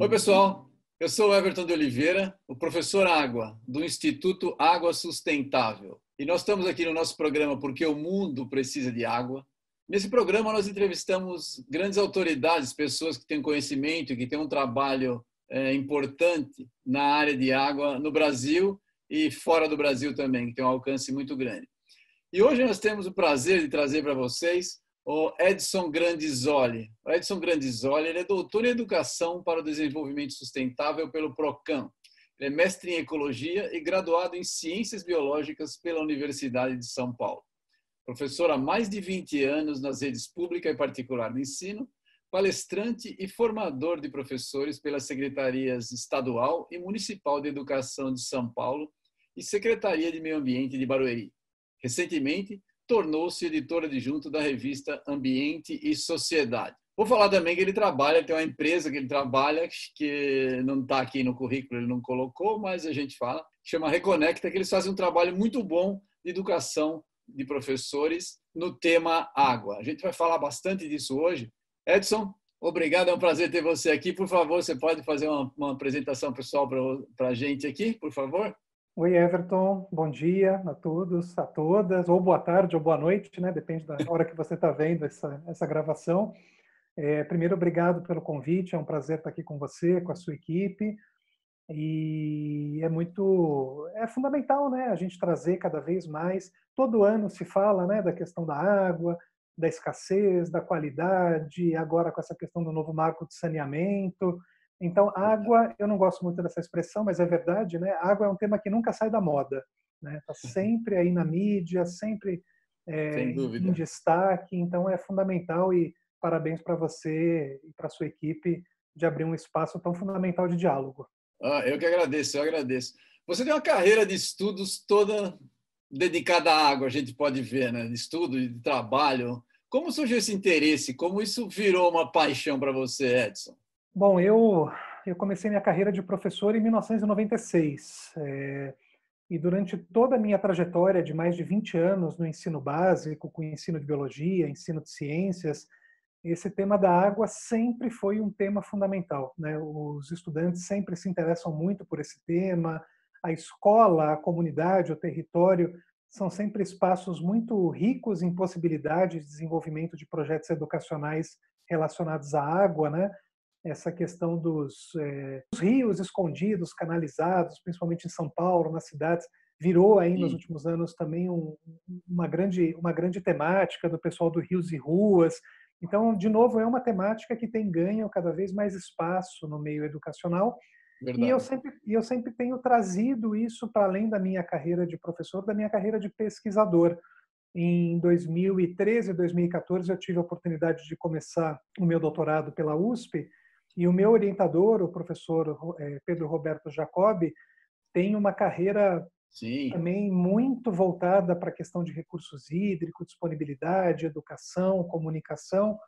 Oi, pessoal. Eu sou Everton de Oliveira, o professor Água, do Instituto Água Sustentável. E nós estamos aqui no nosso programa Porque o Mundo Precisa de Água. Nesse programa, nós entrevistamos grandes autoridades, pessoas que têm conhecimento e que têm um trabalho é, importante na área de água no Brasil e fora do Brasil também, que tem um alcance muito grande. E hoje nós temos o prazer de trazer para vocês o Edson Grandizoli. O Edson Grandizoli ele é doutor em Educação para o Desenvolvimento Sustentável pelo PROCAM. Ele é mestre em Ecologia e graduado em Ciências Biológicas pela Universidade de São Paulo. Professor há mais de 20 anos nas redes pública e particular de ensino, palestrante e formador de professores pelas secretarias estadual e municipal de educação de São Paulo e Secretaria de Meio Ambiente de Barueri. Recentemente, tornou-se editor adjunto da revista Ambiente e Sociedade. Vou falar também que ele trabalha, tem uma empresa que ele trabalha, que não está aqui no currículo, ele não colocou, mas a gente fala, chama Reconecta, que eles fazem um trabalho muito bom de educação de professores no tema água. A gente vai falar bastante disso hoje. Edson, obrigado, é um prazer ter você aqui. Por favor, você pode fazer uma, uma apresentação pessoal para a gente aqui, por favor? Oi, Everton. Bom dia a todos, a todas, ou boa tarde ou boa noite, né? Depende da hora que você está vendo essa, essa gravação. É, primeiro, obrigado pelo convite. É um prazer estar aqui com você, com a sua equipe. E é muito, é fundamental, né? A gente trazer cada vez mais. Todo ano se fala, né, da questão da água, da escassez, da qualidade. Agora com essa questão do novo marco de saneamento. Então, água, eu não gosto muito dessa expressão, mas é verdade, né? Água é um tema que nunca sai da moda, né? Tá sempre aí na mídia, sempre é, em destaque. Então, é fundamental e parabéns para você e para sua equipe de abrir um espaço tão fundamental de diálogo. Ah, eu que agradeço, eu agradeço. Você tem uma carreira de estudos toda dedicada à água, a gente pode ver, né? De estudo, de trabalho. Como surgiu esse interesse? Como isso virou uma paixão para você, Edson? Bom, eu, eu comecei minha carreira de professor em 1996. É, e durante toda a minha trajetória de mais de 20 anos no ensino básico, com ensino de biologia, ensino de ciências, esse tema da água sempre foi um tema fundamental. Né? Os estudantes sempre se interessam muito por esse tema. A escola, a comunidade, o território são sempre espaços muito ricos em possibilidades de desenvolvimento de projetos educacionais relacionados à água, né? Essa questão dos, é, dos, rios escondidos, canalizados, principalmente em São Paulo, nas cidades, virou aí Sim. nos últimos anos também um, uma grande uma grande temática do pessoal do rios e ruas. Então, de novo, é uma temática que tem ganho cada vez mais espaço no meio educacional. Verdade. E eu sempre eu sempre tenho trazido isso para além da minha carreira de professor, da minha carreira de pesquisador. Em 2013 e 2014 eu tive a oportunidade de começar o meu doutorado pela USP e o meu orientador, o professor é, Pedro Roberto Jacobi, tem uma carreira Sim. também muito voltada para a questão de recursos hídricos, disponibilidade, educação, comunicação.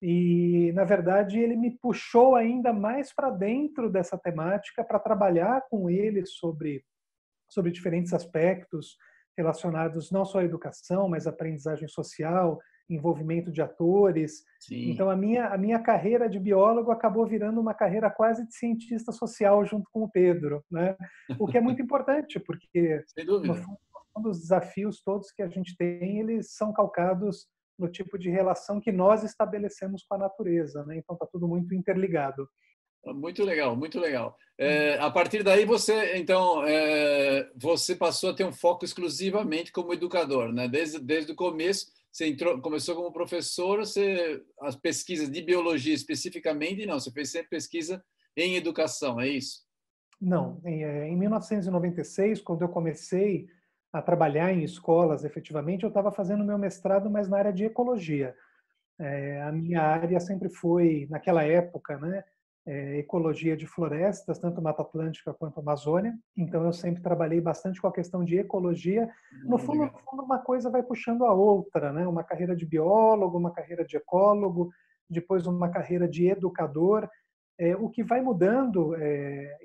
E, na verdade, ele me puxou ainda mais para dentro dessa temática para trabalhar com ele sobre, sobre diferentes aspectos relacionados não só à educação, mas à aprendizagem social, envolvimento de atores. Sim. Então a minha a minha carreira de biólogo acabou virando uma carreira quase de cientista social junto com o Pedro, né? O que é muito importante porque no fundo, os desafios todos que a gente tem eles são calcados no tipo de relação que nós estabelecemos com a natureza, né? Então está tudo muito interligado. Muito legal, muito legal. É, a partir daí você, então, é, você passou a ter um foco exclusivamente como educador, né? Desde desde o começo você entrou, começou como professor, você as pesquisas de biologia especificamente, não, você fez sempre pesquisa em educação, é isso? Não, em 1996, é, quando eu comecei a trabalhar em escolas, efetivamente, eu estava fazendo meu mestrado, mas na área de ecologia. É, a minha área sempre foi, naquela época, né, é, ecologia de florestas, tanto Mata Atlântica quanto Amazônia. Então, eu sempre trabalhei bastante com a questão de ecologia. No fundo, no fundo, uma coisa vai puxando a outra, né? Uma carreira de biólogo, uma carreira de ecólogo, depois uma carreira de educador. É, o que vai mudando, é,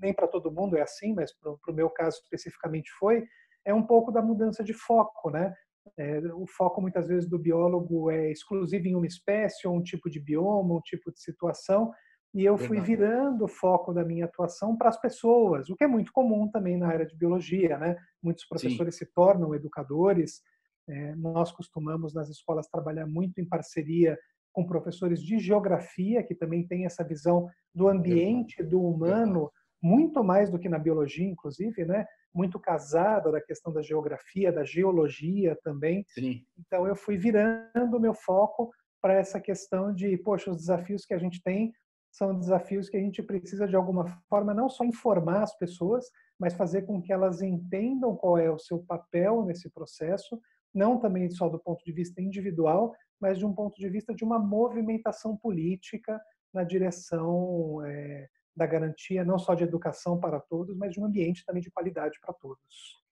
nem para todo mundo é assim, mas para o meu caso especificamente foi, é um pouco da mudança de foco, né? É, o foco muitas vezes do biólogo é exclusivo em uma espécie ou um tipo de bioma, um tipo de situação, e eu fui virando o foco da minha atuação para as pessoas, o que é muito comum também na área de biologia, né? Muitos professores Sim. se tornam educadores. É, nós costumamos nas escolas trabalhar muito em parceria com professores de geografia, que também têm essa visão do ambiente, do humano, muito mais do que na biologia, inclusive, né? Muito casada da questão da geografia, da geologia também. Sim. Então eu fui virando o meu foco para essa questão de, poxa, os desafios que a gente tem são desafios que a gente precisa de alguma forma não só informar as pessoas, mas fazer com que elas entendam qual é o seu papel nesse processo, não também só do ponto de vista individual, mas de um ponto de vista de uma movimentação política na direção é, da garantia não só de educação para todos, mas de um ambiente também de qualidade para todos.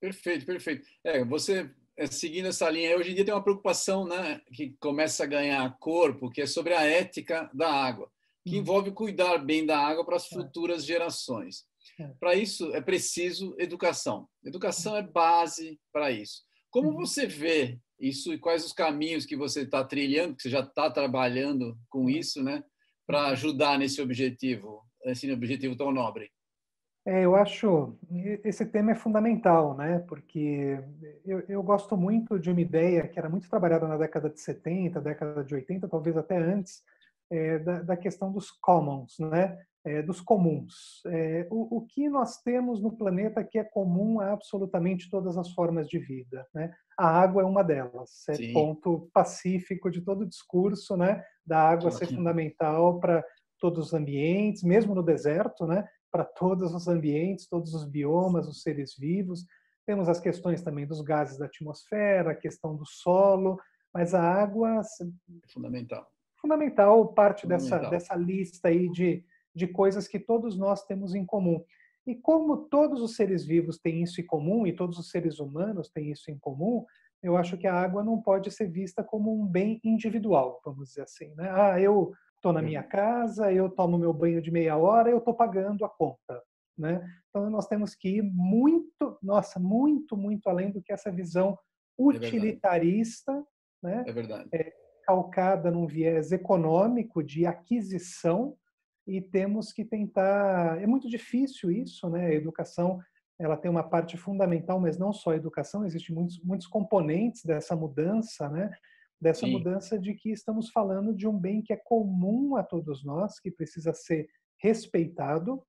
Perfeito, perfeito. É, você é, seguindo essa linha, hoje em dia tem uma preocupação, né, que começa a ganhar corpo, que é sobre a ética da água, que uhum. envolve cuidar bem da água para as é. futuras gerações. É. Para isso é preciso educação. Educação é base para isso. Como uhum. você vê isso e quais os caminhos que você está trilhando, que você já está trabalhando com isso, né, para ajudar nesse objetivo, esse objetivo tão nobre? É, eu acho esse tema é fundamental, né? Porque eu, eu, gosto muito de uma ideia que era muito trabalhada na década de 70, década de 80, talvez até antes, é, da, da, questão dos commons, né? É, dos comuns. É, o, o, que nós temos no planeta que é comum a absolutamente todas as formas de vida, né? A água é uma delas. É Sim. ponto pacífico de todo o discurso, né? Da água ser fundamental para todos os ambientes, mesmo no deserto, né? Para todos os ambientes, todos os biomas, os seres vivos. Temos as questões também dos gases da atmosfera, a questão do solo, mas a água é fundamental. Fundamental, parte fundamental. dessa dessa lista aí de de coisas que todos nós temos em comum. E como todos os seres vivos têm isso em comum e todos os seres humanos têm isso em comum, eu acho que a água não pode ser vista como um bem individual, vamos dizer assim. Né? Ah, eu estou na minha casa, eu tomo meu banho de meia hora, eu estou pagando a conta. Né? Então nós temos que ir muito, nossa, muito, muito além do que essa visão é utilitarista, é né? É verdade. É, calcada num viés econômico de aquisição e temos que tentar. É muito difícil isso, né? A educação ela tem uma parte fundamental, mas não só a educação, existem muitos, muitos componentes dessa mudança, né? Dessa Sim. mudança de que estamos falando de um bem que é comum a todos nós, que precisa ser respeitado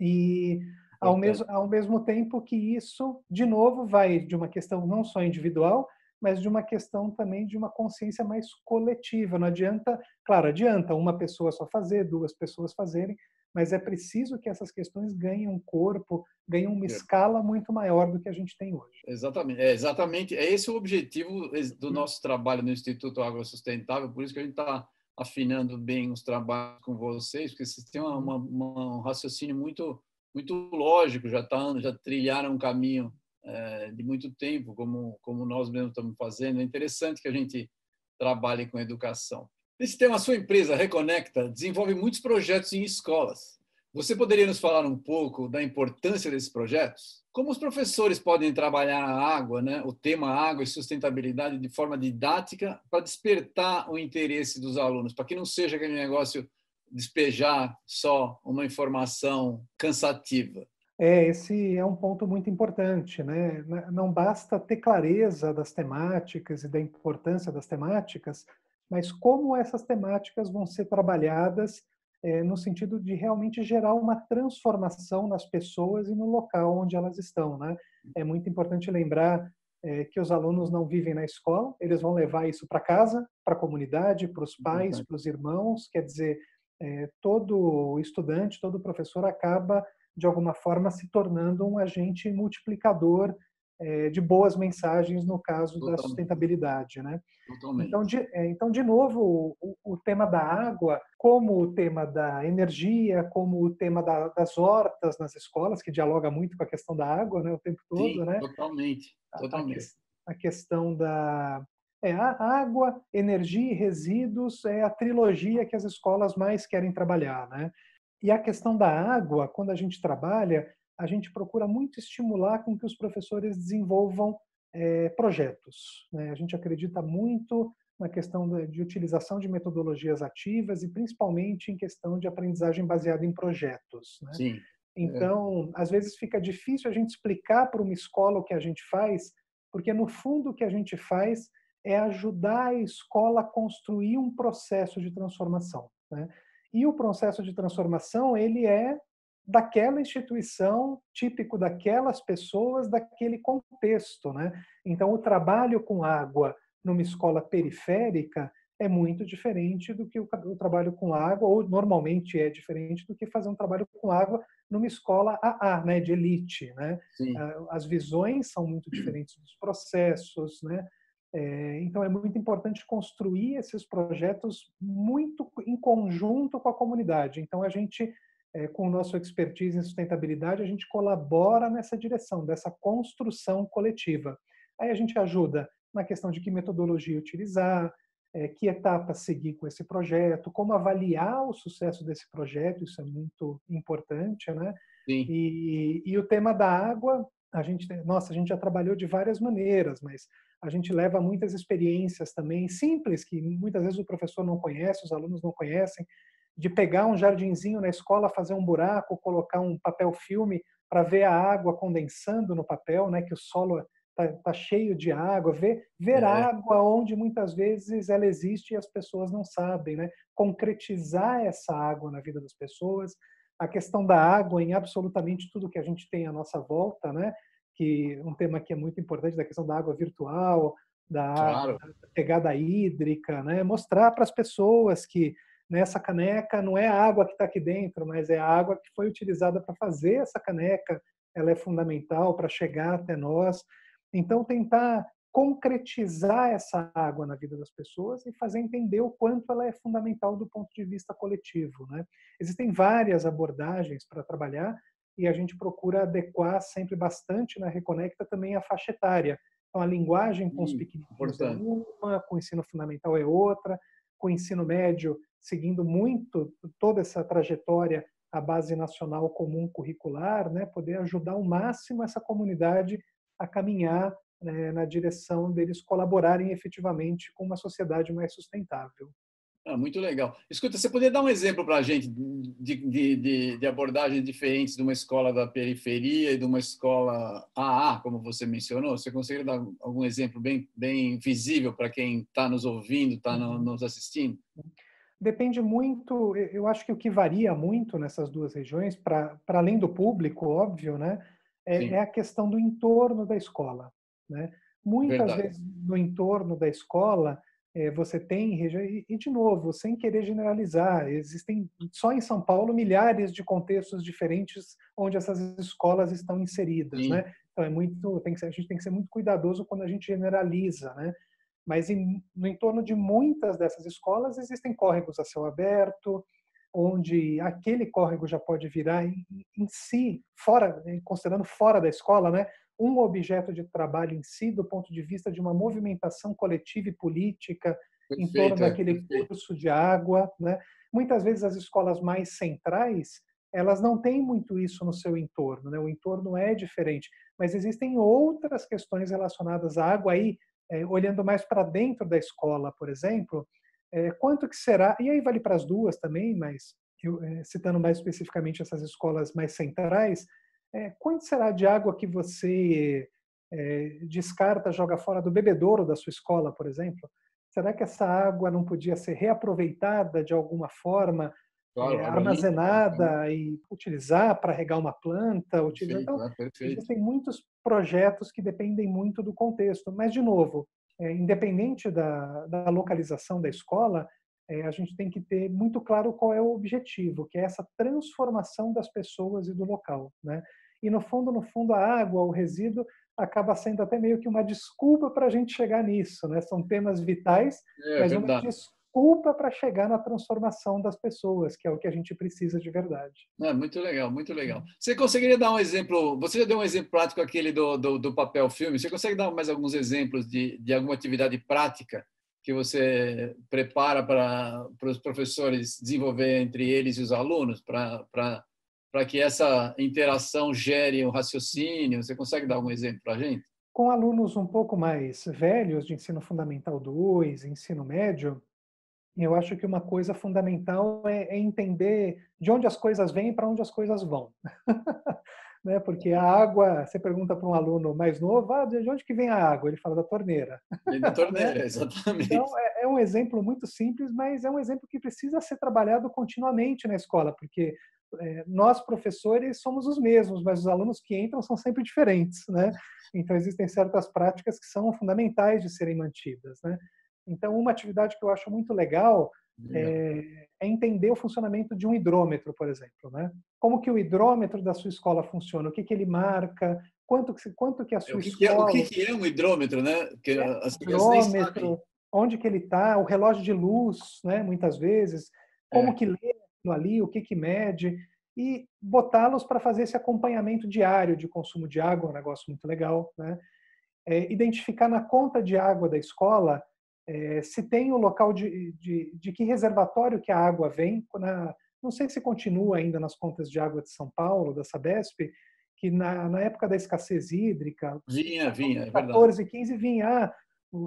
e ao mesmo, ao mesmo tempo que isso, de novo, vai de uma questão não só individual, mas de uma questão também de uma consciência mais coletiva. Não adianta, claro, adianta uma pessoa só fazer, duas pessoas fazerem, mas é preciso que essas questões ganhem um corpo, ganhem uma é. escala muito maior do que a gente tem hoje. Exatamente, é exatamente, é esse o objetivo do nosso trabalho no Instituto Água Sustentável, por isso que a gente está afinando bem os trabalhos com vocês, porque vocês têm uma, uma, uma, um raciocínio muito muito lógico, já tá, já trilharam um caminho é, de muito tempo, como, como nós mesmos estamos fazendo. É interessante que a gente trabalhe com educação. Esse tema, a sua empresa, Reconecta, desenvolve muitos projetos em escolas. Você poderia nos falar um pouco da importância desses projetos? Como os professores podem trabalhar a água, né, o tema água e sustentabilidade de forma didática para despertar o interesse dos alunos, para que não seja aquele negócio despejar só uma informação cansativa? É, esse é um ponto muito importante, né? Não basta ter clareza das temáticas e da importância das temáticas, mas como essas temáticas vão ser trabalhadas é, no sentido de realmente gerar uma transformação nas pessoas e no local onde elas estão, né? É muito importante lembrar é, que os alunos não vivem na escola, eles vão levar isso para casa, para a comunidade, para os pais, para os irmãos, quer dizer, é, todo estudante, todo professor acaba de alguma forma se tornando um agente multiplicador é, de boas mensagens no caso Totalmente. da sustentabilidade, né? Totalmente. Então, de, é, então, de novo, o, o, tema da água, como o tema da energia, como o tema da, das hortas nas escolas, que dialoga muito com a questão da água, né, o tempo todo, Sim, né? Totalmente, totalmente. A, a questão da é, a água, energia e resíduos é a trilogia que as escolas mais querem trabalhar, né? E a questão da água, quando a gente trabalha, a gente procura muito estimular com que os professores desenvolvam é, projetos. Né? A gente acredita muito na questão de utilização de metodologias ativas e principalmente em questão de aprendizagem baseada em projetos. Né? Sim. Então, é. às vezes fica difícil a gente explicar para uma escola o que a gente faz, porque no fundo o que a gente faz é ajudar a escola a construir um processo de transformação. Né? E o processo de transformação ele é daquela instituição, típico daquelas pessoas, daquele contexto, né? Então, o trabalho com água numa escola periférica é muito diferente do que o, trabalho com água, ou normalmente é diferente do que fazer um trabalho com água numa escola AA, né, de elite, né? Sim. Ah, as visões são muito diferentes dos processos, né? É, então é muito importante construir esses projetos muito em conjunto com a comunidade. Então a gente é, com o nosso expertise em sustentabilidade, a gente colabora nessa direção, dessa construção coletiva. Aí a gente ajuda na questão de que metodologia utilizar, é, que etapa seguir com esse projeto, como avaliar o sucesso desse projeto, isso é muito importante, né? Sim. E, e o tema da água, a gente, nossa, a gente já trabalhou de várias maneiras, mas a gente leva muitas experiências também simples que muitas vezes o professor não conhece, os alunos não conhecem, de pegar um jardinzinho na escola, fazer um buraco, colocar um papel filme para ver a água condensando no papel, né, que o solo está tá cheio de água, ver, ver é. água onde muitas vezes ela existe e as pessoas não sabem, né? concretizar essa água na vida das pessoas, a questão da água em absolutamente tudo que a gente tem à nossa volta, né? que um tema que é muito importante da questão da água virtual, da, claro. da pegada hídrica, né? mostrar para as pessoas que nessa caneca não é a água que está aqui dentro, mas é a água que foi utilizada para fazer essa caneca. Ela é fundamental para chegar até nós. Então, tentar concretizar essa água na vida das pessoas e fazer entender o quanto ela é fundamental do ponto de vista coletivo. Né? Existem várias abordagens para trabalhar e a gente procura adequar sempre bastante na Reconecta também a faixa etária. Então, a linguagem com os pequeninos é uma, com o ensino fundamental é outra, com o ensino médio seguindo muito toda essa trajetória a base nacional comum curricular, né, poder ajudar ao máximo essa comunidade a caminhar né, na direção deles colaborarem efetivamente com uma sociedade mais sustentável. Ah, muito legal. Escuta, você poderia dar um exemplo para a gente de, de, de, de, abordagens diferentes de uma escola da periferia e de uma escola AA, como você mencionou? Você conseguiria dar algum exemplo bem, bem visível para quem está nos ouvindo, está uhum. nos assistindo? Depende muito, eu acho que o que varia muito nessas duas regiões, para além do público, óbvio, né, é, é, a questão do entorno da escola. Né? Muitas Verdade. vezes no entorno da escola você tem e de novo, sem querer generalizar, existem só em São Paulo milhares de contextos diferentes onde essas escolas estão inseridas. Né? Então é muito, tem que ser, a gente tem que ser muito cuidadoso quando a gente generaliza. Né? Mas em, no entorno de muitas dessas escolas existem córregos a céu aberto, onde aquele córrego já pode virar em, em si, fora, considerando fora da escola, né, um objeto de trabalho em si, do ponto de vista de uma movimentação coletiva e política perfeito, em torno é, daquele perfeito. curso de água. Né? Muitas vezes as escolas mais centrais elas não têm muito isso no seu entorno, né? o entorno é diferente, mas existem outras questões relacionadas à água aí é, olhando mais para dentro da escola, por exemplo, é, quanto que será, e aí vale para as duas também, mas eu, é, citando mais especificamente essas escolas mais centrais, é, quanto será de água que você é, descarta, joga fora do bebedouro da sua escola, por exemplo? Será que essa água não podia ser reaproveitada de alguma forma claro, é, armazenada e utilizar para regar uma planta. Utilizar... Então, é, existem muitos projetos que dependem muito do contexto. Mas, de novo, é, independente da, da, localização da escola, é, a gente tem que ter muito claro qual é o objetivo, que é essa transformação das pessoas e do local. Né? E, no fundo, no fundo, a água, o resíduo, acaba sendo até meio que uma desculpa para a gente chegar nisso. Né? São temas vitais, é, mas verdade. uma desculpa desculpa para chegar na transformação das pessoas, que é o que a gente precisa de verdade. É, muito legal, muito legal. Você conseguiria dar um exemplo? Você já deu um exemplo prático aquele do, do, do papel filme. Você consegue dar mais alguns exemplos de, de alguma atividade prática que você prepara para, para os professores desenvolver entre eles e os alunos para para que essa interação gere um raciocínio? Você consegue dar algum exemplo para a gente? Com alunos um pouco mais velhos, de ensino fundamental 2, ensino médio, eu acho que uma coisa fundamental é, é entender de onde as coisas vêm e para onde as coisas vão. né? Porque a água, você pergunta para um aluno mais novo, ah, de onde que vem a água? Ele fala da torneira. Vem da torneira, exatamente. Então, é, é, um exemplo muito simples, mas é um exemplo que precisa ser trabalhado continuamente na escola, porque é, nós, professores, somos os mesmos, mas os alunos que entram são sempre diferentes, né? Então, existem certas práticas que são fundamentais de serem mantidas, né? Então, uma atividade que eu acho muito legal é, é, entender o funcionamento de um hidrômetro, por exemplo, né? Como que o hidrômetro da sua escola funciona? O que que ele marca? Quanto que quanto que a sua o que escola? Que é, o que, é um hidrômetro, né? Que é, as hidrômetro, onde que ele está? O relógio de luz, né? Muitas vezes, como é. que lê ali, o que que mede e botá-los para fazer esse acompanhamento diário de consumo de água, um negócio muito legal, né? É, identificar na conta de água da escola é, se tem o local de, de, de, que reservatório que a água vem. Na, não sei se continua ainda nas contas de água de São Paulo, da Sabesp, que na, na época da escassez hídrica, vinha, vinha, é 14, 15, vinha, ah,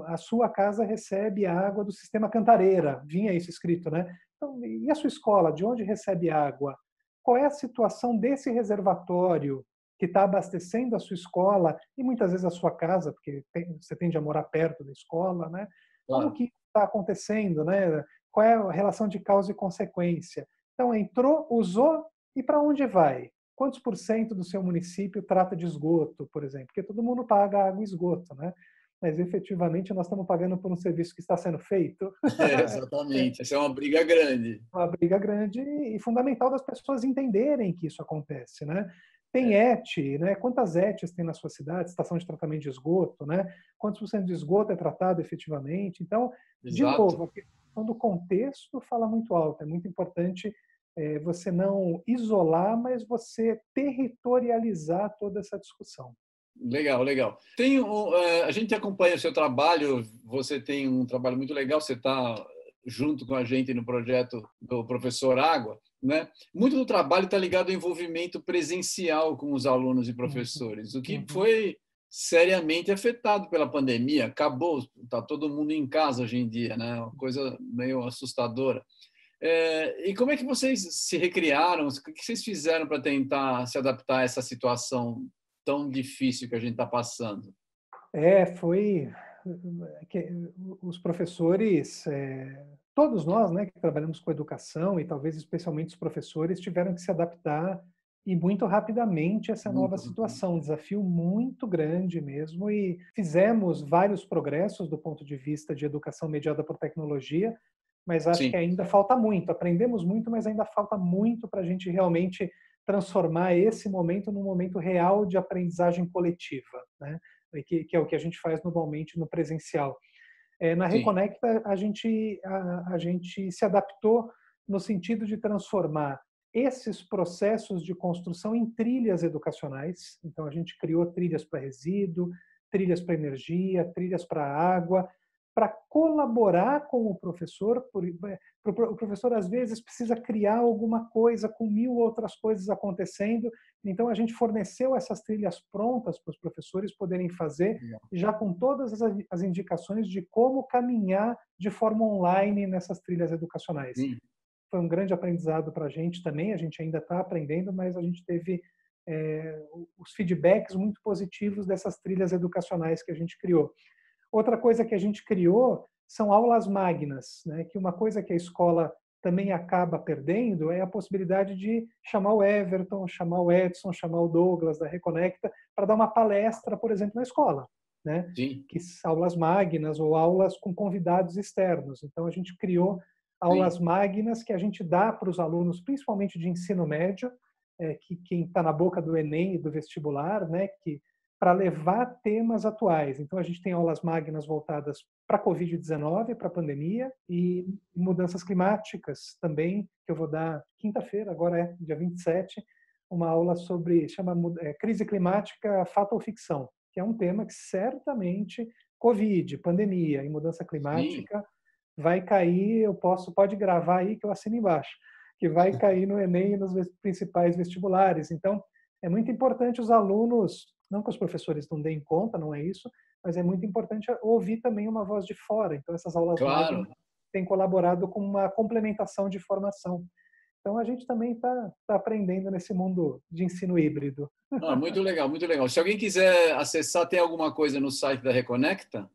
a sua casa recebe água do sistema Cantareira, vinha isso escrito, né? Então, e a sua escola, de onde recebe água? Qual é a situação desse reservatório que está abastecendo a sua escola e muitas vezes a sua casa, porque tem, você tende a morar perto da escola, né? Claro. Como que está acontecendo, né? Qual é a relação de causa e consequência? Então, entrou, usou e para onde vai? Quantos por cento do seu município trata de esgoto, por exemplo? Porque todo mundo paga água e esgoto, né? Mas efetivamente nós estamos pagando por um serviço que está sendo feito. É, exatamente. Essa é uma briga grande. Uma briga grande e fundamental das pessoas entenderem que isso acontece, né? Tem é. ET, né? Quantas ETs tem na sua cidade, estação de tratamento de esgoto, né? Quantos por cento de esgoto é tratado efetivamente? Então, Exato. de novo, a questão do contexto fala muito alto. É muito importante é, você não isolar, mas você territorializar toda essa discussão. Legal, legal. Tem um, é, a gente acompanha o seu trabalho. Você tem um trabalho muito legal. Você está junto com a gente no projeto do professor Água. Né? Muito do trabalho está ligado ao envolvimento presencial com os alunos e professores, o que uhum. foi seriamente afetado pela pandemia. Acabou, está todo mundo em casa hoje em dia, né? Uma coisa meio assustadora. É, e como é que vocês se recriaram? O que vocês fizeram para tentar se adaptar a essa situação tão difícil que a gente está passando? É, foi que os professores é, todos nós, né, que trabalhamos com educação e talvez especialmente os professores, tiveram que se adaptar e muito rapidamente a essa nova situação, um desafio muito grande mesmo e fizemos vários progressos do ponto de vista de educação mediada por tecnologia, mas acho Sim. que ainda falta muito. Aprendemos muito, mas ainda falta muito para a gente realmente transformar esse momento num momento real de aprendizagem coletiva, né? Que, que é o que a gente faz normalmente no presencial. É, na Sim. Reconecta, a gente, a, a gente se adaptou no sentido de transformar esses processos de construção em trilhas educacionais. Então, a gente criou trilhas para resíduo, trilhas para energia, trilhas para água, para colaborar com o professor. É, o professor, às vezes, precisa criar alguma coisa com mil outras coisas acontecendo. Então, a gente forneceu essas trilhas prontas para os professores poderem fazer, já com todas as indicações de como caminhar de forma online nessas trilhas educacionais. Sim. Foi um grande aprendizado para a gente também. A gente ainda está aprendendo, mas a gente teve é, os feedbacks muito positivos dessas trilhas educacionais que a gente criou. Outra coisa que a gente criou são aulas magnas, né? que uma coisa que a escola também acaba perdendo é a possibilidade de chamar o Everton, chamar o Edson, chamar o Douglas da Reconecta para dar uma palestra, por exemplo, na escola. Né? Sim. Que aulas magnas ou aulas com convidados externos. Então a gente criou aulas Sim. magnas que a gente dá para os alunos, principalmente de ensino médio, é, que quem está na boca do Enem e do vestibular, né, que para levar temas atuais. Então, a gente tem aulas magnas voltadas para a Covid-19, para a pandemia, e mudanças climáticas também, que eu vou dar quinta-feira, agora é dia 27, uma aula sobre, chama é, Crise Climática, Fato ou Ficção, que é um tema que certamente Covid, pandemia e mudança climática Sim. vai cair, eu posso, pode gravar aí que eu assino embaixo. que vai cair no Enem e nos principais vestibulares. Então, é muito importante os alunos, não que os professores não deem conta, não é isso, mas é muito importante ouvir também uma voz de fora. Então, essas aulas claro. têm colaborado com uma complementação de formação. Então, a gente também está tá aprendendo nesse mundo de ensino híbrido. Ah, muito legal, muito legal. Se alguém quiser acessar, tem alguma coisa no site da Reconecta?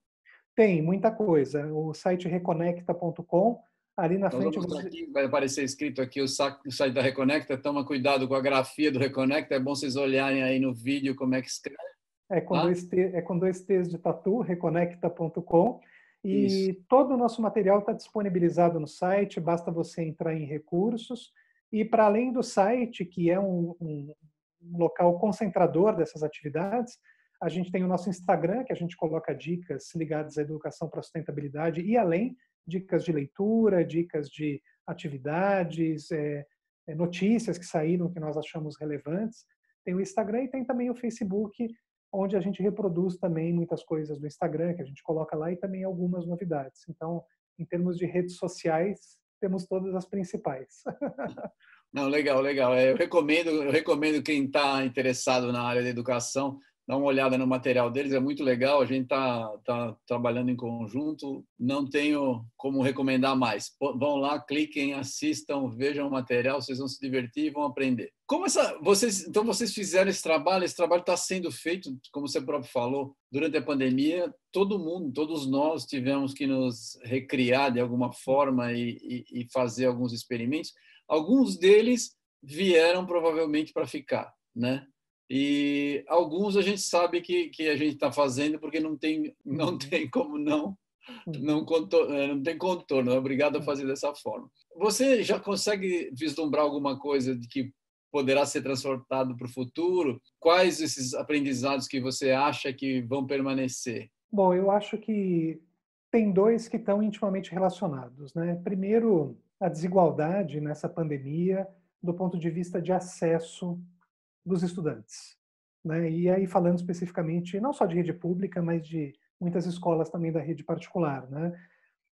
Tem, muita coisa. O site reconecta.com Ali na então, frente. Você... Aqui, vai aparecer escrito aqui o site da Reconecta. Toma cuidado com a grafia do Reconecta. É bom vocês olharem aí no vídeo como é que escreve. É com, ah? dois, t, é com dois T's de tatu, reconecta.com. E Isso. todo o nosso material está disponibilizado no site, basta você entrar em recursos. E para além do site, que é um, um, um local concentrador dessas atividades, a gente tem o nosso Instagram, que a gente coloca dicas ligadas à educação para sustentabilidade e além, dicas de leitura, dicas de atividades, é, é, notícias que saíram que nós achamos relevantes. Tem o Instagram e tem também o Facebook, onde a gente reproduz também muitas coisas do Instagram que a gente coloca lá e também algumas novidades. Então, em termos de redes sociais, temos todas as principais. Não, legal, legal. É, eu recomendo, eu recomendo quem está interessado na área da educação dá uma olhada no material deles, é muito legal. A gente está tá trabalhando em conjunto. Não tenho como recomendar mais. Vão lá, cliquem, assistam, vejam o material, vocês vão se divertir e vão aprender. Como essa, vocês, então vocês fizeram esse trabalho? Esse trabalho está sendo feito, como você próprio falou, durante a pandemia. Todo mundo, todos nós tivemos que nos recriar de alguma forma e, e, e fazer alguns experimentos. Alguns deles vieram provavelmente para ficar, né? E alguns a gente sabe que, que a gente está fazendo porque não tem, não uhum. tem como não não, contorno, é, não tem contorno, é obrigado a uhum. fazer dessa forma. Você já consegue vislumbrar alguma coisa de que poderá ser transportado para o futuro? Quais esses aprendizados que você acha que vão permanecer? Bom, eu acho que tem dois que estão intimamente relacionados. Né? Primeiro, a desigualdade nessa pandemia do ponto de vista de acesso dos estudantes. Né? E aí falando especificamente não só de rede pública, mas de muitas escolas também da rede particular. Né?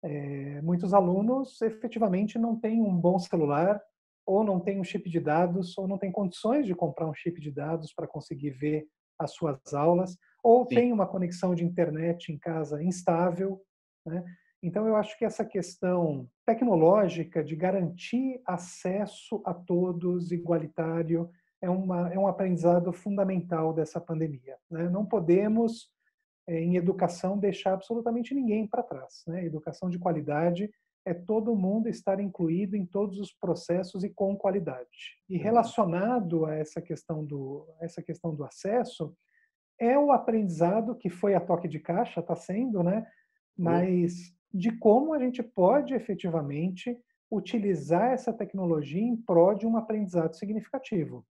É, muitos alunos efetivamente não têm um bom celular, ou não têm um chip de dados, ou não têm condições de comprar um chip de dados para conseguir ver as suas aulas, ou Sim. tem uma conexão de internet em casa instável. Né? Então, eu acho que essa questão tecnológica de garantir acesso a todos igualitário é, uma, é um aprendizado fundamental dessa pandemia. Né? Não podemos, é, em educação, deixar absolutamente ninguém para trás. Né? Educação de qualidade é todo mundo estar incluído em todos os processos e com qualidade. E uhum. relacionado a essa questão do, essa questão do acesso, é o aprendizado que foi a toque de caixa, está sendo, né? Uhum. mas de como a gente pode efetivamente utilizar essa tecnologia em prol de um aprendizado significativo.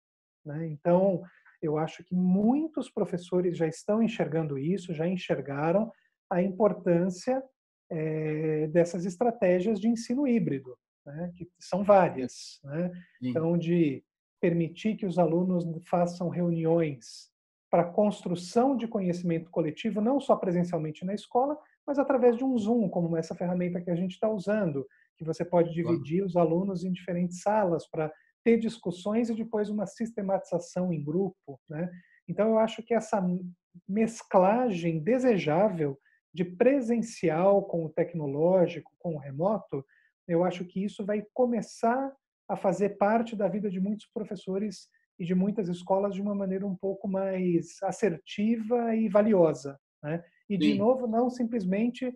Né? Então, eu acho que muitos professores já estão enxergando isso, já enxergaram a importância é, dessas estratégias de ensino híbrido, né? que são várias. Né? Então, de permitir que os alunos façam reuniões para construção de conhecimento coletivo, não só presencialmente na escola, mas através de um Zoom, como essa ferramenta que a gente está usando, que você pode dividir os alunos em diferentes salas para ter discussões e depois uma sistematização em grupo. Né? Então, eu acho que essa mesclagem desejável de presencial com o tecnológico, com o remoto, eu acho que isso vai começar a fazer parte da vida de muitos professores e de muitas escolas de uma maneira um pouco mais assertiva e valiosa. Né? E, de Sim. novo, não simplesmente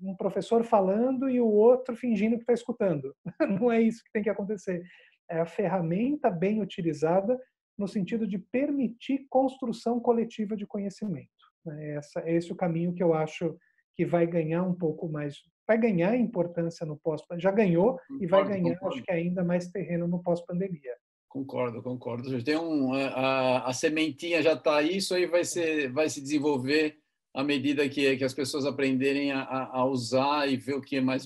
um professor falando e o outro fingindo que está escutando. Não é isso que tem que acontecer é a ferramenta bem utilizada no sentido de permitir construção coletiva de conhecimento. Né? Essa, é esse o caminho que eu acho que vai ganhar um pouco mais, vai ganhar importância no pós, já ganhou concordo, e vai ganhar, concordo. acho que ainda mais terreno no pós-pandemia. Concordo, concordo. Tem um, a, a sementinha já está aí, isso aí vai, ser, vai se desenvolver à medida que, que as pessoas aprenderem a, a usar e ver o que é mais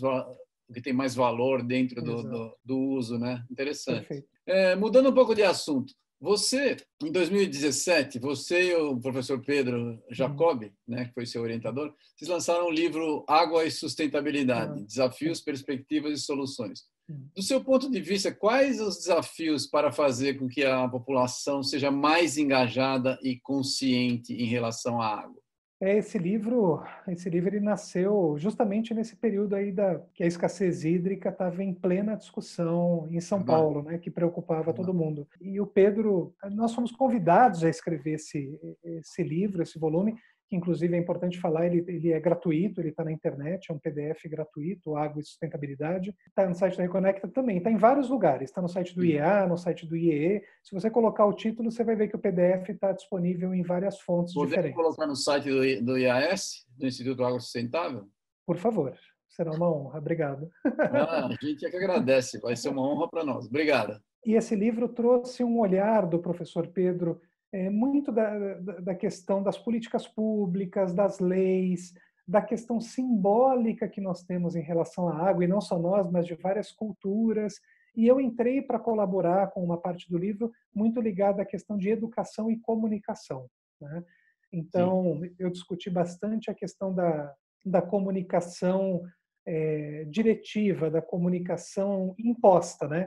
o que tem mais valor dentro do, do, do uso, né? Interessante. É, mudando um pouco de assunto, você, em 2017, você e o professor Pedro Jacob, né, que foi seu orientador, vocês lançaram o livro Água e Sustentabilidade, Desafios, Perspectivas e Soluções. Hum. Do seu ponto de vista, quais os desafios para fazer com que a população seja mais engajada e consciente em relação à água? É, esse livro, esse livro ele nasceu justamente nesse período aí da que a escassez hídrica estava em plena discussão em São Paulo, né, que preocupava todo mundo. E o Pedro, nós fomos convidados a escrever esse esse livro, esse volume, que inclusive é importante falar, ele, ele é gratuito, ele está na internet, é um PDF gratuito, Água e Sustentabilidade. Está no site da Reconecta também, está em vários lugares, está no site do IEA, no site do IEE. Se você colocar o título, você vai ver que o PDF está disponível em várias fontes Podemos diferentes. colocar no site do, do IAS, do Instituto Água Sustentável? Por favor, será uma honra. Obrigado. Ah, a gente é que agradece, vai ser uma honra para nós. Obrigada. E esse livro trouxe um olhar do professor Pedro é, muito da, da questão das políticas públicas, das leis, da questão simbólica que nós temos em relação à água, e não só nós, mas de várias culturas. E eu entrei para colaborar com uma parte do livro muito ligada à questão de educação e comunicação. Né? Então, Sim. eu discuti bastante a questão da, da comunicação é, diretiva, da comunicação imposta, né?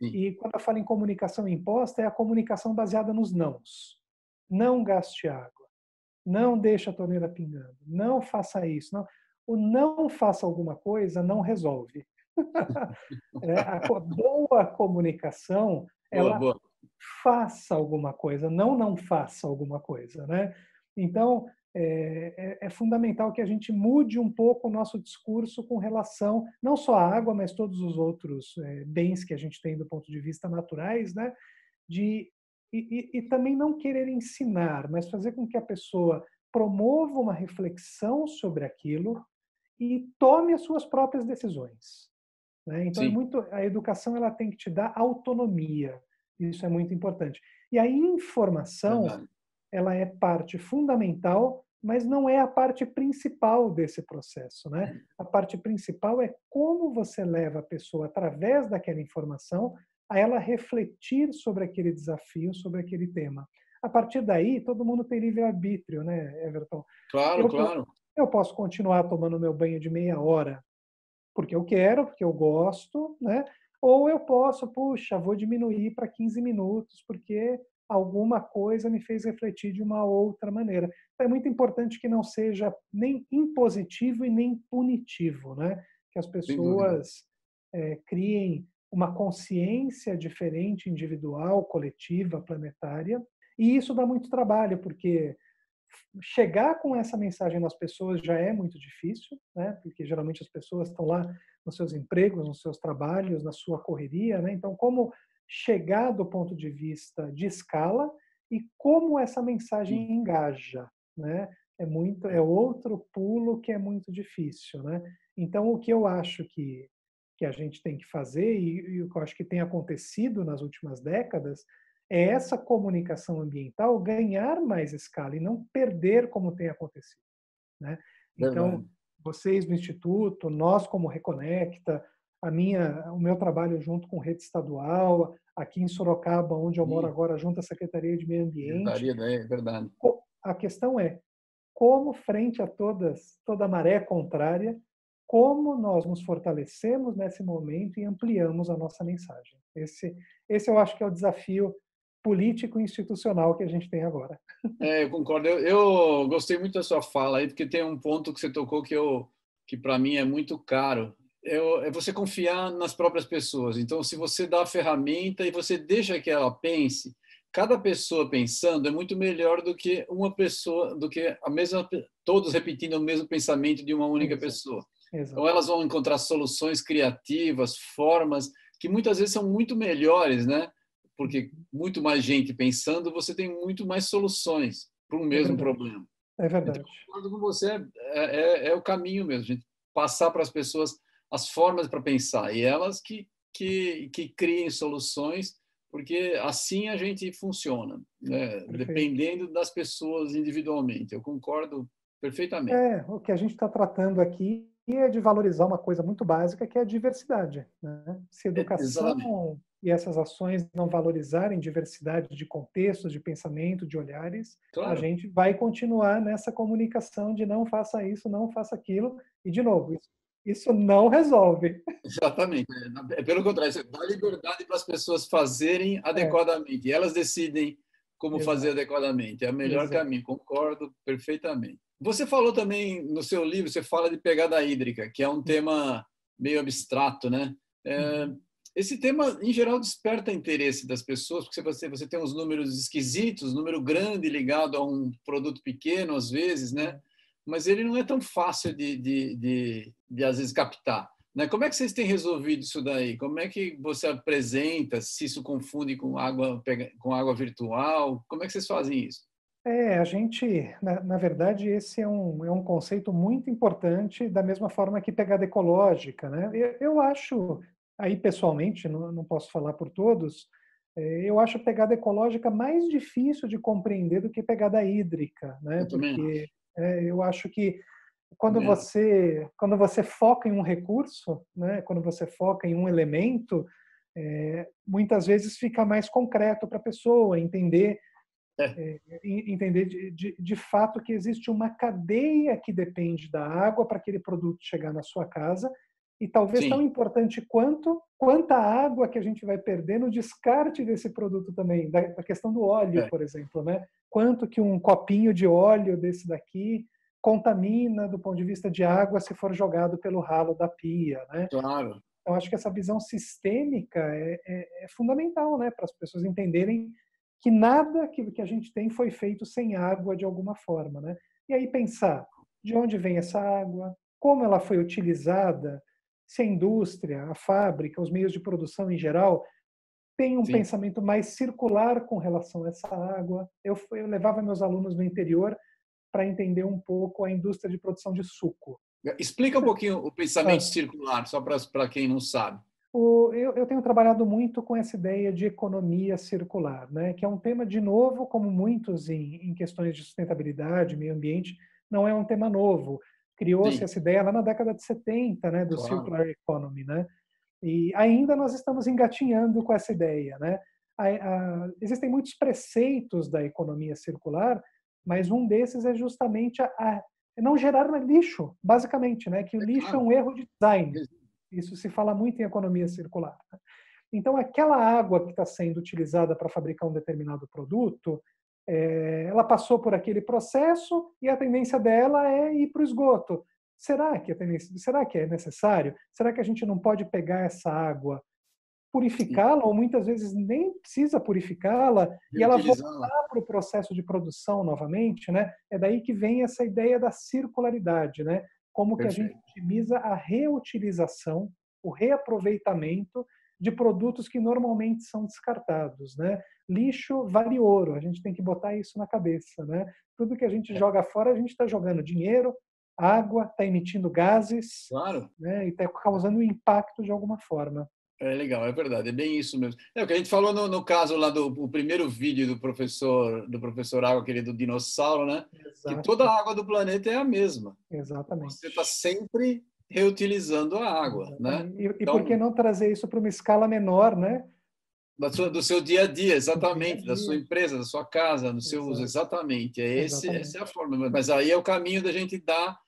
E quando eu falo em comunicação imposta, é a comunicação baseada nos nãos. Não gaste água. Não deixe a torneira pingando. Não faça isso. Não. O não faça alguma coisa não resolve. é, a boa comunicação, ela boa, boa. faça alguma coisa, não não faça alguma coisa, né? Então, é, é, é, fundamental que a gente mude um pouco o nosso discurso com relação não só à água, mas todos os outros é, bens que a gente tem do ponto de vista naturais, né? De, e, e, e também não querer ensinar, mas fazer com que a pessoa promova uma reflexão sobre aquilo e tome as suas próprias decisões. Né? Então, é muito, a educação ela tem que te dar autonomia. Isso é muito importante. E a informação, Verdade ela é parte fundamental, mas não é a parte principal desse processo, né? A parte principal é como você leva a pessoa através daquela informação a ela refletir sobre aquele desafio, sobre aquele tema. A partir daí, todo mundo tem livre arbítrio, né, Everton? Claro, eu, claro. Eu posso continuar tomando meu banho de meia hora porque eu quero, porque eu gosto, né? Ou eu posso, puxa, vou diminuir para 15 minutos porque alguma coisa me fez refletir de uma outra maneira. Então, é muito importante que não seja nem impositivo e nem punitivo, né? Que as pessoas é, criem uma consciência diferente, individual, coletiva, planetária. E isso dá muito trabalho, porque chegar com essa mensagem nas pessoas já é muito difícil, né? Porque geralmente as pessoas estão lá nos seus empregos, nos seus trabalhos, na sua correria, né? Então, como chegar do ponto de vista de escala e como essa mensagem engaja, né? É muito é outro pulo que é muito difícil, né? Então o que eu acho que que a gente tem que fazer e, e o que eu acho que tem acontecido nas últimas décadas é essa comunicação ambiental ganhar mais escala e não perder como tem acontecido, né? Então vocês no instituto, nós como Reconecta, a minha, o meu trabalho junto com rede estadual, aqui em Sorocaba, onde eu Sim. moro agora, junto à Secretaria de Meio Ambiente. Secretaria, é verdade. A questão é como, frente a todas, toda a maré contrária, como nós nos fortalecemos nesse momento e ampliamos a nossa mensagem. Esse, esse eu acho que é o desafio político e institucional que a gente tem agora. É, eu concordo. Eu, eu gostei muito da sua fala aí, porque tem um ponto que você tocou que eu que para mim é muito caro é, é você confiar nas próprias pessoas. Então, se você dá a ferramenta e você deixa que ela pense, cada pessoa pensando é muito melhor do que uma pessoa, do que a mesma, todos repetindo o mesmo pensamento de uma única Exato. pessoa. Exato. Então, elas vão encontrar soluções criativas, formas que muitas vezes são muito melhores, né? Porque muito mais gente pensando, você tem muito mais soluções para o mesmo é problema. É verdade. Então, com você é, é, é, o caminho mesmo, gente. Passar para as pessoas as formas para pensar e elas que, que, que criem soluções, porque assim a gente funciona, né? dependendo das pessoas individualmente. Eu concordo perfeitamente. É, o que a gente está tratando aqui é de valorizar uma coisa muito básica, que é a diversidade. Né? Se a educação é, e essas ações não valorizarem diversidade de contextos, de pensamento, de olhares, claro. a gente vai continuar nessa comunicação de não faça isso, não faça aquilo. E, de novo, isso Isso não resolve. Exatamente. É, é pelo contrário, você dá liberdade para as pessoas fazerem é. adequadamente. É. Elas decidem como Exato. fazer adequadamente. É o melhor Exato. caminho, concordo perfeitamente. Você falou também no seu livro, você fala de pegada hídrica, que é um tema meio abstrato, né? É, uhum. esse tema, em geral, desperta interesse das pessoas, porque você, você tem uns números esquisitos, número grande ligado a um produto pequeno, às vezes, né? Uhum. Mas ele não é tão fácil de, de, de, de às vezes, captar. Né? Como é que vocês têm resolvido isso daí? Como é que você apresenta? Se isso confunde com água, com água virtual? Como é que vocês fazem isso? É, a gente, na, na, verdade, esse é um, é um conceito muito importante, da mesma forma que pegada ecológica. Né? Eu, eu acho, aí pessoalmente, não, não posso falar por todos, é, eu acho pegada ecológica mais difícil de compreender do que pegada hídrica. Né? Eu Porque é, eu acho que quando você quando você foca em um recurso, né, quando você foca em um elemento, é, muitas vezes fica mais concreto para a pessoa entender é. É, entender de, de, de, fato que existe uma cadeia que depende da água para aquele produto chegar na sua casa e talvez Sim. tão importante quanto quanta água que a gente vai perder no descarte desse produto também da, da questão do óleo é. por exemplo né quanto que um copinho de óleo desse daqui contamina do ponto de vista de água se for jogado pelo ralo da pia, né? Claro. Então acho que essa visão sistêmica é, é, é fundamental, né, para as pessoas entenderem que nada que, que a gente tem foi feito sem água de alguma forma, né? E aí pensar de onde vem essa água, como ela foi utilizada, se a indústria, a fábrica, os meios de produção em geral tem um Sim. pensamento mais circular com relação a essa água. Eu, eu levava meus alunos no interior para entender um pouco a indústria de produção de suco. Explica um pouquinho o pensamento ah. circular, só para quem não sabe. O, eu, eu, tenho trabalhado muito com essa ideia de economia circular, né? que é um tema, de novo, como muitos em, em questões de sustentabilidade, meio ambiente, não é um tema novo. Criou-se essa ideia lá na década de 70, né, do claro. circular economy, né? E ainda nós estamos engatinhando com essa ideia, né? A, a, existem muitos preceitos da economia circular mas um desses é justamente a, a não gerar lixo, basicamente, né? Que o é lixo é um erro de design. Isso se fala muito em economia circular. Né? Então, aquela água que está sendo utilizada para fabricar um determinado produto, é, ela passou por aquele processo e a tendência dela é ir para o esgoto. Será que, será que é necessário? Será que a gente não pode pegar essa água purificá-la, ou muitas vezes nem precisa purificá-la, e ela voltar para o processo de produção novamente, né? É daí que vem essa ideia da circularidade, né? Como que Perfeito. a gente otimiza a reutilização, o reaproveitamento de produtos que normalmente são descartados, né? Lixo vale ouro, a gente tem que botar isso na cabeça, né? Tudo que a gente é. joga fora, a gente está jogando dinheiro, água, está emitindo gases, claro. né? E está causando impacto de alguma forma. É legal, é verdade, é bem isso mesmo. É o que a gente falou no, no caso lá do o primeiro vídeo do professor do professor Água, aquele do dinossauro, né? Exato. Que toda a água do planeta é a mesma. Exatamente. Você está sempre reutilizando a água, né? Exatamente. né? E, então, e por que não trazer isso para uma escala menor, né? Sua, do seu dia a dia, exatamente, dia -a -dia. da sua empresa, da sua casa, no seu Exato. uso, exatamente. É esse, exatamente. essa é a forma. Mas aí é o caminho da gente dar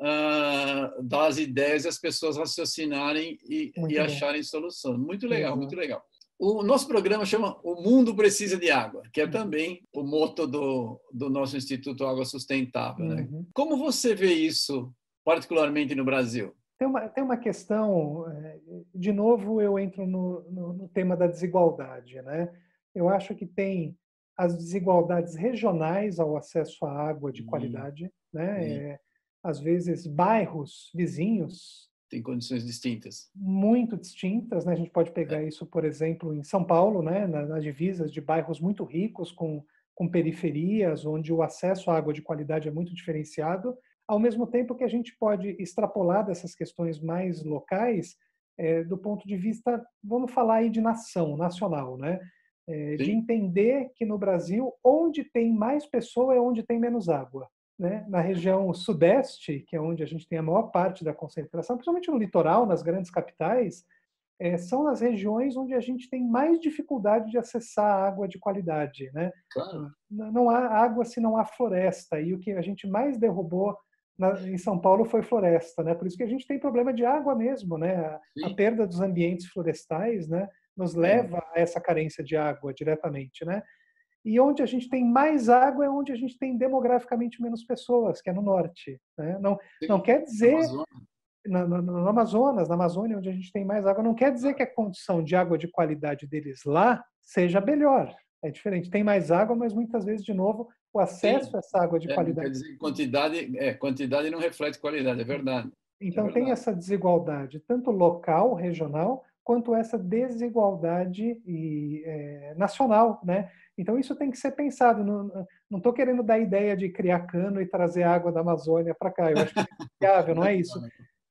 uh, dar as ideias e as pessoas raciocinarem e, e acharem solução. Muito legal, muito legal. O nosso programa chama O Mundo Precisa de Água, que é uhum. também o moto do, do nosso Instituto Água Sustentável. Né? Uhum. Como você vê isso, particularmente no Brasil? Tem uma, tem uma questão, é, de novo eu entro no, no, no tema da desigualdade. Né? Eu acho que tem as desigualdades regionais ao acesso à água de uhum. qualidade. Né? É, às vezes, bairros vizinhos. Tem condições distintas. Muito distintas. Né? A gente pode pegar é. isso, por exemplo, em São Paulo, né? nas divisas de bairros muito ricos, com, com periferias, onde o acesso à água de qualidade é muito diferenciado. Ao mesmo tempo que a gente pode extrapolar dessas questões mais locais, é, do ponto de vista, vamos falar aí de nação, nacional, né? É, de entender que no Brasil, onde tem mais pessoa é onde tem menos água né, na região sudeste, que é onde a gente tem a maior parte da concentração, principalmente no litoral, nas grandes capitais, é, são as regiões onde a gente tem mais dificuldade de acessar água de qualidade. Né? Claro. Não há água se não há floresta, e o que a gente mais derrubou na, em São Paulo foi floresta, né? Por isso que a gente tem problema de água mesmo, né? A, a perda dos ambientes florestais, né? Nos leva a essa carência de água diretamente, né? E onde a gente tem mais água é onde a gente tem demograficamente menos pessoas, que é no norte. Né? Não, não quer dizer. Na, na, no Amazonas, na Amazônia, onde a gente tem mais água, não quer dizer que a condição de água de qualidade deles lá seja melhor. É diferente. Tem mais água, mas muitas vezes, de novo, o acesso Sim. a essa água de é, qualidade. Quer dizer, quantidade, é, quantidade não reflete qualidade, é verdade. Então, é verdade. tem essa desigualdade, tanto local, regional, quanto essa desigualdade e, é, nacional, né? Então isso tem que ser pensado. Não estou querendo dar ideia de criar cano e trazer água da Amazônia para cá. Eu acho que é viável, não é isso.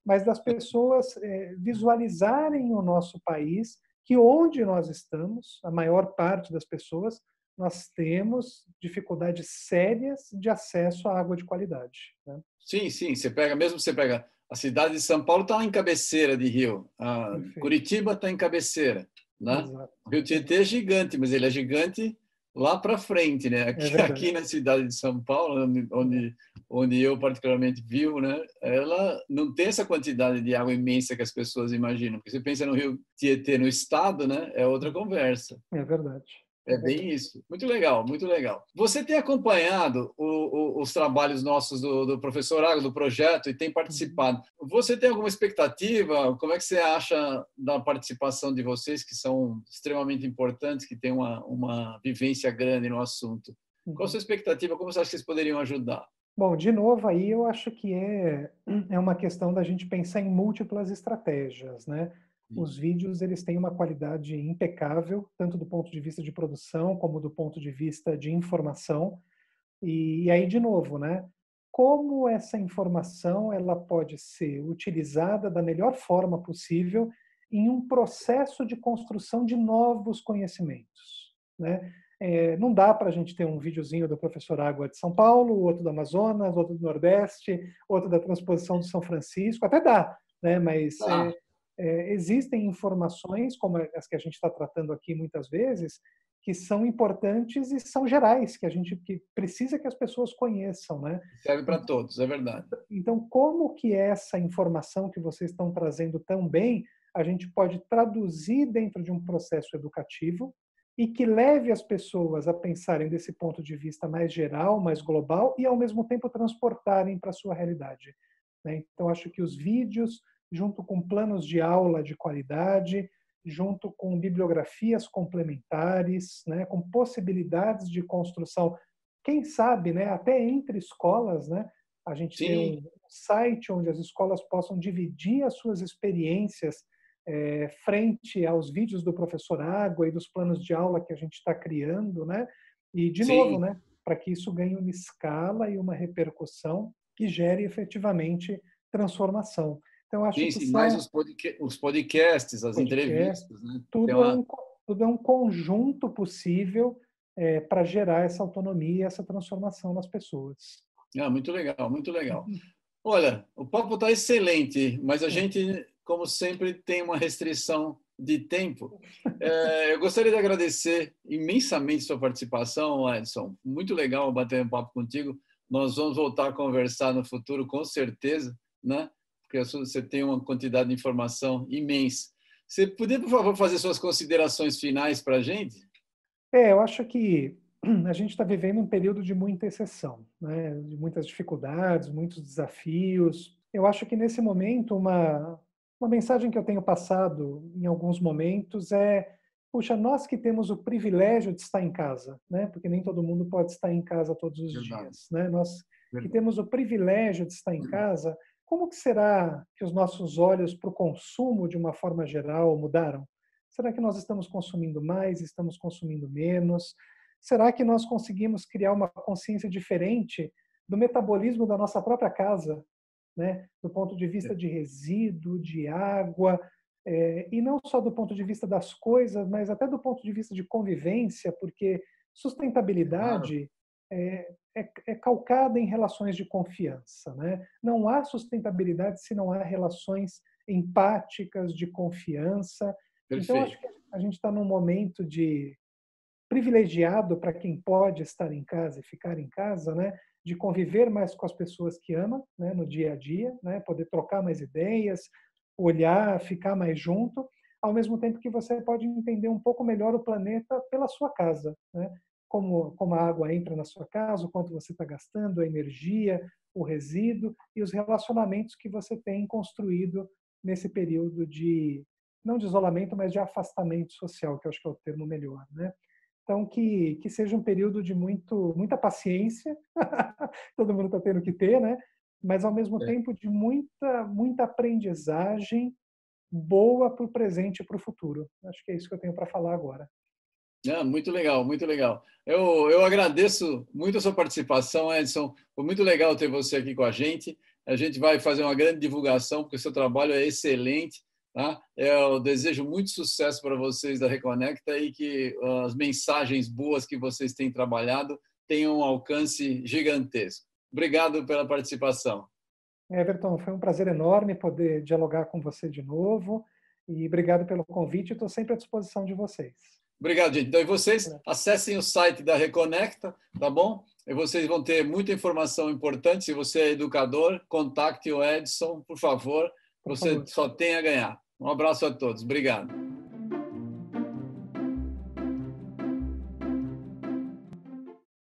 Mas das pessoas é, visualizarem o nosso país, que onde nós estamos, a maior parte das pessoas, nós temos dificuldades sérias de acesso à água de qualidade. Né? Sim, sim. Você pega, mesmo você pega a cidade de São Paulo está em cabeceira de rio, a Curitiba está em cabeceira, né? O Rio Tietê é gigante, mas ele é gigante lá para frente, né? Aqui, é aqui, na cidade de São Paulo, onde, onde eu particularmente vivo, né? Ela não tem essa quantidade de água imensa que as pessoas imanam. Porque você pensa no Rio Tietê no estado, né? É outra conversa. É verdade. É bem isso. Muito legal, muito legal. Você tem acompanhado o, o, os trabalhos nossos do, do professor Água, do projeto, e tem participado. Você tem alguma expectativa? Como é que você acha da participação de vocês, que são extremamente importantes, que têm uma, uma vivência grande no assunto? Qual a sua expectativa? Como você acha que eles poderiam ajudar? Bom, de novo aí eu acho que é, é uma questão da gente pensar em múltiplas estratégias, né? Os vídeos eles têm uma qualidade impecável, tanto do ponto de vista de produção como do ponto de vista de informação. E, e aí de novo, né? Como essa informação ela pode ser utilizada da melhor forma possível em um processo de construção de novos conhecimentos, né? É, não dá para a gente ter um videozinho do professor Água de São Paulo, outro do Amazonas, outro do Nordeste, outro da transposição de São Francisco, até dá, né? mas ah. é, é, existem informações, como as que a gente está tratando aqui muitas vezes, que são importantes e são gerais, que a gente que precisa que as pessoas conheçam, né? Serve para todos, é verdade. Então, como que essa informação que vocês estão trazendo tão bem, a gente pode traduzir dentro de um processo educativo e que leve as pessoas a pensarem desse ponto de vista mais geral, mais global e ao mesmo tempo transportarem para a sua realidade. Né? Então, acho que os vídeos, junto com planos de aula de qualidade, junto com bibliografias complementares, né, com possibilidades de construção, quem sabe, né, até entre escolas, né, a gente Sim. tem um site onde as escolas possam dividir as suas experiências é, frente aos vídeos do professor Água e dos planos de aula que a gente está criando, né? E de Sim. novo, né, para que isso ganhe uma escala e uma repercussão que gere efetivamente transformação. Então, acho Sim, que são... mais os, podca os podcasts, as entrevistas. Né? Tudo, uma... é um, tudo é um conjunto possível é, para gerar essa autonomia e essa transformação nas pessoas. Ah, muito legal, muito legal. Olha, o papo está excelente, mas a é. gente, como sempre, tem uma restrição de tempo. É, eu gostaria de agradecer imensamente sua participação, Edson. Muito legal bater um papo contigo. Nós vamos voltar a conversar no futuro, com certeza, né? Porque você tem uma quantidade de informação imensa. Você poderia, por favor, fazer suas considerações finais para a gente? É, eu acho que a gente está vivendo um período de muita exceção, né? de muitas dificuldades, muitos desafios. Eu acho que nesse momento uma uma mensagem que eu tenho passado em alguns momentos é puxa, nós que temos o privilégio de estar em casa, né? Porque nem todo mundo pode estar em casa todos os Verdade. dias, né? Nós Verdade. que temos o privilégio de estar em casa, como que será que os nossos olhos para o consumo, de uma forma geral, mudaram? Será que nós estamos consumindo mais, estamos consumindo menos? Será que nós conseguimos criar uma consciência diferente do metabolismo da nossa própria casa, né? do ponto de vista de resíduo, de água, é, e não só do ponto de vista das coisas, mas até do ponto de vista de convivência, porque sustentabilidade é, é, é, calcada em relações de confiança. Né? Não há sustentabilidade se não há relações empáticas de confiança. Perfeito. Então, acho que a gente está num momento de privilegiado para quem pode estar em casa e ficar em casa, né? de conviver mais com as pessoas que ama, né, no dia a dia, né, poder trocar mais ideias, olhar, ficar mais junto, ao mesmo tempo que você pode entender um pouco melhor o planeta pela sua casa, né? Como, como a água entra na sua casa, o quanto você está gastando, a energia, o resíduo e os relacionamentos que você tem construído nesse período de não de isolamento, mas de afastamento social, que eu acho que é o termo melhor, né? Então, que, que seja um período de muito, muita paciência, todo mundo está tendo que ter, né? Mas, ao mesmo é. tempo, de muita, muita aprendizagem boa para o presente e para o futuro. Acho que é isso que eu tenho para falar agora. Ah, muito legal, muito legal. Eu, eu agradeço muito a sua participação, Edson. Foi muito legal ter você aqui com a gente. A gente vai fazer uma grande divulgação, porque o seu trabalho é excelente. Tá? Eu desejo muito sucesso para vocês da Reconecta e que as mensagens boas que vocês têm trabalhado tenham um alcance gigantesco. Obrigado pela participação. Everton, foi um prazer enorme poder dialogar com você de novo e obrigado pelo convite. Estou sempre à disposição de vocês. Obrigado, gente. Então, e vocês acessem o site da Reconecta, tá bom? E vocês vão ter muita informação importante. Se você é educador, contacte o Edson, por favor. Por você favor. só tem a ganhar. Um abraço a todos. Obrigado.